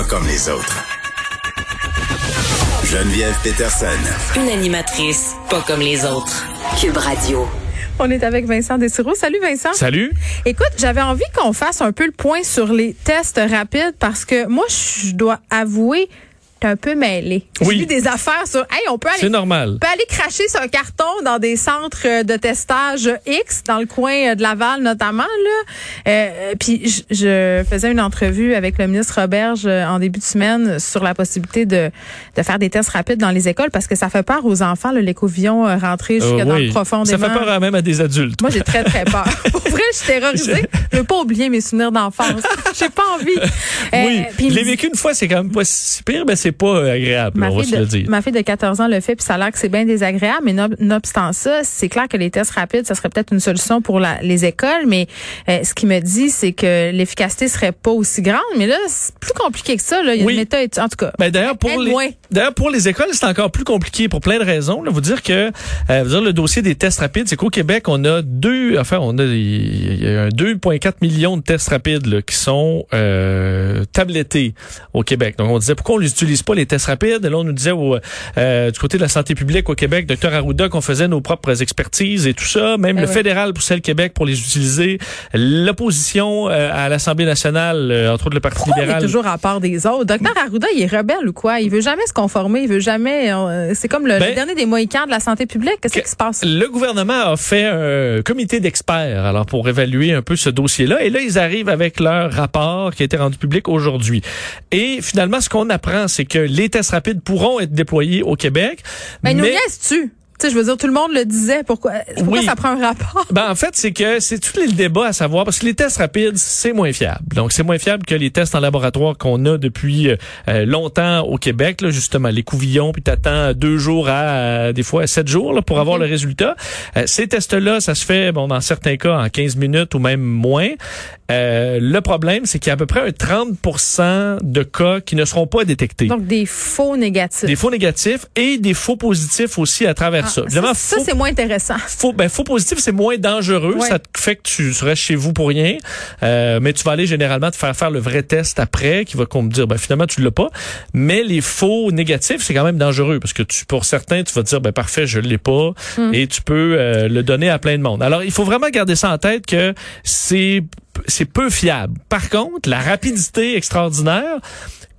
Pas comme les autres. Geneviève Peterson. Une animatrice pas comme les autres. Cube Radio. On est avec Vincent Desiroux. Salut Vincent. Salut. Écoute, j'avais envie qu'on fasse un peu le point sur les tests rapides parce que moi, je dois avouer t'es un peu mêlé. Oui. J'ai vu des affaires sur, hey, on peut aller, C'est normal. on peut aller cracher sur un carton dans des centres euh, de testage X, dans le coin euh, de Laval notamment, là. Euh, puis je, je faisais une entrevue avec le ministre Roberge euh, en début de semaine sur la possibilité de, de faire des tests rapides dans les écoles parce que ça fait peur aux enfants, euh, rentré jusque Euh, dans oui. le profondément. Ça fait peur même à des adultes. Moi, j'ai très, très peur. Pour vrai, je suis terrorisée. Je veux pas oublier mes souvenirs d'enfance. J'ai pas envie. Euh, oui. puis Je l'ai vécu une fois, c'est quand même pas si pire, mais c'est pas agréable, on va se le de, dire. ma fille de 14 ans le fait, puis ça a l'air que c'est bien désagréable, mais no- nonobstant ça, c'est clair que les tests rapides, ça serait peut-être une solution pour la- les écoles, mais euh, ce qui me dit, c'est que l'efficacité serait pas aussi grande, mais là, c'est plus compliqué que ça. Là. Il y a Oui. une méthode, en tout cas. Ben, d'ailleurs pour les d'ailleurs pour les écoles c'est encore plus compliqué pour plein de raisons. Là, vous dire que euh, vous dire le dossier des tests rapides, c'est qu'au Québec on a deux enfin on a a un 2,4 millions de tests rapides là, qui sont euh, tablettés au Québec. Donc on disait pourquoi on les utilise pas les tests rapides. Là on nous disait au, euh, du côté de la santé publique au Québec, docteur Arruda qu'on faisait nos propres expertises et tout ça. Même Ah le ouais. fédéral poussait le Québec pour les utiliser. L'opposition euh, à l'Assemblée nationale, euh, entre autres le Parti Pourquoi on est libéral. toujours à part des autres? Docteur Arruda, il est rebelle ou quoi? Il veut jamais se conformer, il veut jamais. euh, c'est comme le, le Ben, dernier des Mohicans de la santé publique. Qu'est-ce que- qui se passe? Le gouvernement a fait un comité d'experts alors pour évaluer un peu ce dossier-là. Et là, ils arrivent avec leur rapport qui a été rendu public aujourd'hui. Et finalement, ce qu'on apprend, c'est que les tests rapides pourront être déployés au Québec. Ben, nous mais- laisses-tu? Tu sais, je veux dire, tout le monde le disait. Pourquoi, pourquoi Oui. ça prend un rapport? Ben, en fait, c'est que c'est tout le débat à savoir parce que les tests rapides, c'est moins fiable. Donc, c'est moins fiable que les tests en laboratoire qu'on a depuis euh, longtemps au Québec, là, justement, les couvillons, puis t'attends deux jours à euh, des fois sept jours là, pour avoir le résultat. Euh, ces tests-là, ça se fait, bon, dans certains cas, en 15 minutes ou même moins. Euh, le problème, c'est qu'il y a à peu près un 30% de cas qui ne seront pas détectés. Donc, des faux négatifs. des faux négatifs et des faux positifs aussi à travers ça. Ah, Évidemment, ça, faux- c'est moins intéressant. faux, ben, faux positif, c'est moins dangereux. Ouais. Ça te fait que tu restes chez vous pour rien. Euh, mais tu vas aller généralement te faire faire le vrai test après, qui va qu'on me dire, ben, finalement, tu l'as pas. Mais les faux négatifs, c'est quand même dangereux parce que tu, pour certains, tu vas te dire, ben, parfait, je l'ai pas. Hmm. Et tu peux euh, le donner à plein de monde. Alors, il faut vraiment garder ça en tête que c'est, c'est peu fiable. Par contre, la rapidité extraordinaire,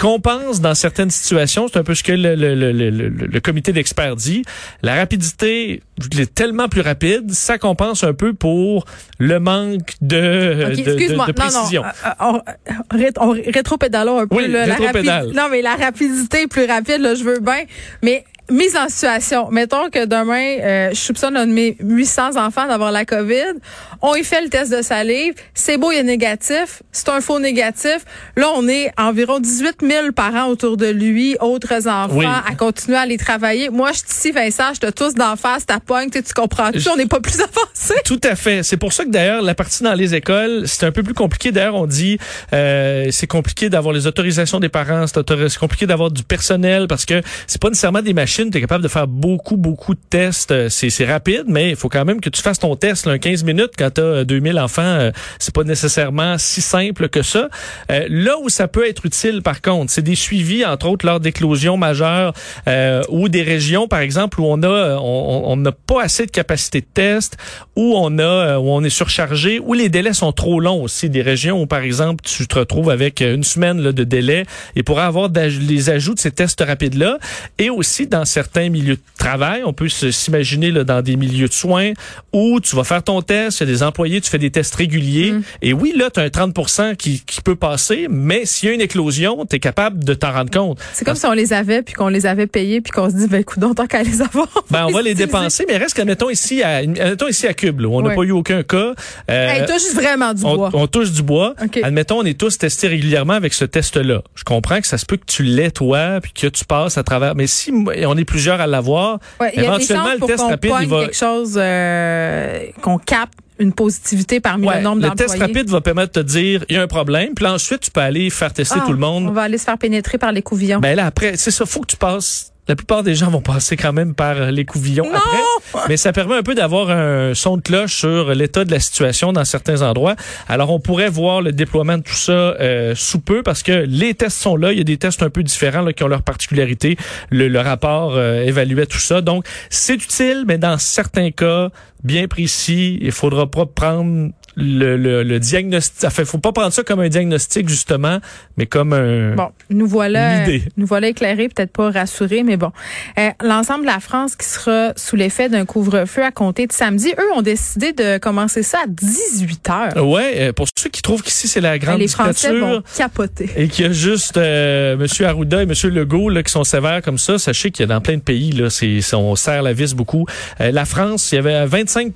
compense dans certaines situations, c'est un peu ce que le, le, le, le, comité d'experts dit, la rapidité est tellement plus rapide, ça compense un peu pour le manque de, Ok, de- de, excuse-moi. de non, précision. non. euh, euh, on, ré- on rétropédalons un peu. Oui, là, la rétropédale. rapi- Non, mais la rapidité est plus rapide, là, je veux bien. Mais mise en situation. Mettons que demain, euh, je soupçonne un de mes 800 enfants d'avoir la COVID. On y fait le test de salive. C'est beau, il est négatif. C'est un faux négatif. Là, on est environ 18 000 parents autour de lui, autres enfants, Oui. à continuer à aller travailler. Moi, je suis ici, Vincent, je te tous d'en face, ta pogne, tu tu comprends tout. Je- On n'est pas plus avancé. Tout à fait. C'est pour ça que d'ailleurs la partie dans les écoles, c'est un peu plus compliqué. D'ailleurs, on dit euh, c'est compliqué d'avoir les autorisations des parents, c'est compliqué d'avoir du personnel parce que c'est pas nécessairement des machines. Tu es capable de faire beaucoup beaucoup de tests. Euh, C'est rapide, mais il faut quand même que tu fasses ton test là, en 15 minutes quand tu as 2000 enfants. euh, c'est pas nécessairement si simple que ça. Euh, là où ça peut être utile, par contre, c'est des suivis entre autres lors d'éclosions majeures euh, ou des régions, par exemple, où on a on on n'a pas assez de capacité de test, où on a euh, où on est surchargé, où les délais sont trop longs aussi. Des régions où, par exemple, tu te retrouves avec euh, une semaine là, de délai et pour avoir les ajouts de ces tests rapides là, et aussi dans dans certains milieux de travail. On peut s'imaginer dans des milieux de soins où tu vas faire ton test, il y a des employés, tu fais des tests réguliers. Mm. Et oui, là, tu as un 30 qui, qui peut passer, mais s'il y a une éclosion, tu es capable de t'en rendre compte. C'est comme si on les avait puis qu'on les avait payés puis qu'on se dit ben écoute tant qu'à les avoir. Ben, on va les dépenser, mais reste qu'admettons ici à, admettons ici à Cube, là, où on n'a pas eu aucun cas. Euh, Hey, touche vraiment du on, bois. on touche du bois. Admettons, on est tous testés régulièrement avec ce test-là. Je comprends que ça se peut que tu l'aies, toi, puis que tu passes à travers. Mais si on est plusieurs à l'avoir, Ouais, éventuellement, le test rapide, il va. quelque chose euh, qu'on capte une positivité parmi Ouais, le nombre le d'employés. test rapide va permettre de te dire il y a un problème, puis ensuite tu peux aller faire tester Ah, tout le On monde. va aller se faire pénétrer par les couvillons. Ben là après, c'est ça, faut que tu passes. La plupart des gens vont passer quand même par euh, les couvillons Non! après, mais ça permet un peu d'avoir un son de cloche sur l'état de la situation dans certains endroits. Alors on pourrait voir le déploiement de tout ça euh, sous peu parce que les tests sont là. Il y a des tests un peu différents là, qui ont leur particularité. Le, le rapport euh, évaluait tout ça, donc c'est utile, mais dans certains cas bien précis, il faudra pas prendre le, le, le diagnostic. Enfin, faut pas prendre ça comme un diagnostic justement, mais comme un. Bon, nous voilà, Une idée. nous voilà éclairés, peut-être pas rassurés, mais bon. Euh, L'ensemble de la France qui sera sous l'effet d'un couvre-feu à compter de samedi, eux ont décidé de commencer ça à 18 heures. Ouais, euh, pour ceux qui trouvent qu'ici c'est la grande les Français vont capoter. et qu'il y a juste euh, M. Arruda et M. Legault là, qui sont sévères comme ça, sachez qu'il y a dans plein de pays, là, c'est, on serre la vis beaucoup. Euh, la France, il y avait 25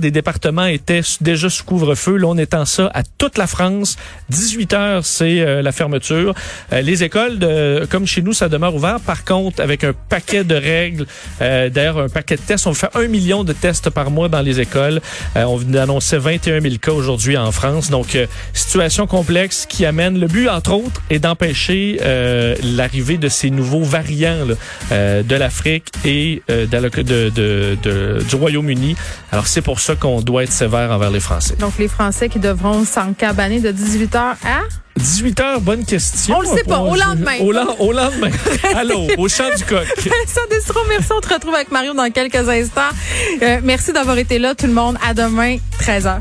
des départements étaient déjà sous couvre-feu. Là, on étend ça à toute la France. 18 heures, c'est euh, la fermeture. Euh, les écoles, de, comme chez nous, ça demeure ouvert. Par contre, avec un paquet de règles, euh, d'ailleurs un paquet de tests, on fait un million de tests par mois dans les écoles. Euh, on d'annoncer 21 000 cas aujourd'hui en France. Donc, euh, situation complexe qui amène le but, entre autres, est d'empêcher euh, l'arrivée de ces nouveaux variants là, de l'Afrique et de- de- de- du Royaume-Uni. Alors, c'est pour ça qu'on doit être sévère envers les Français. Donc, les Français qui devront s'encabaner de 18 heures à... 18 heures, bonne question. On le sait pas, au lendemain. Au, au lendemain. Allô, au champ du coq. Vincent Destro, merci. On te retrouve avec Mario dans quelques instants. Euh, merci d'avoir été là, tout le monde. À demain, 13h.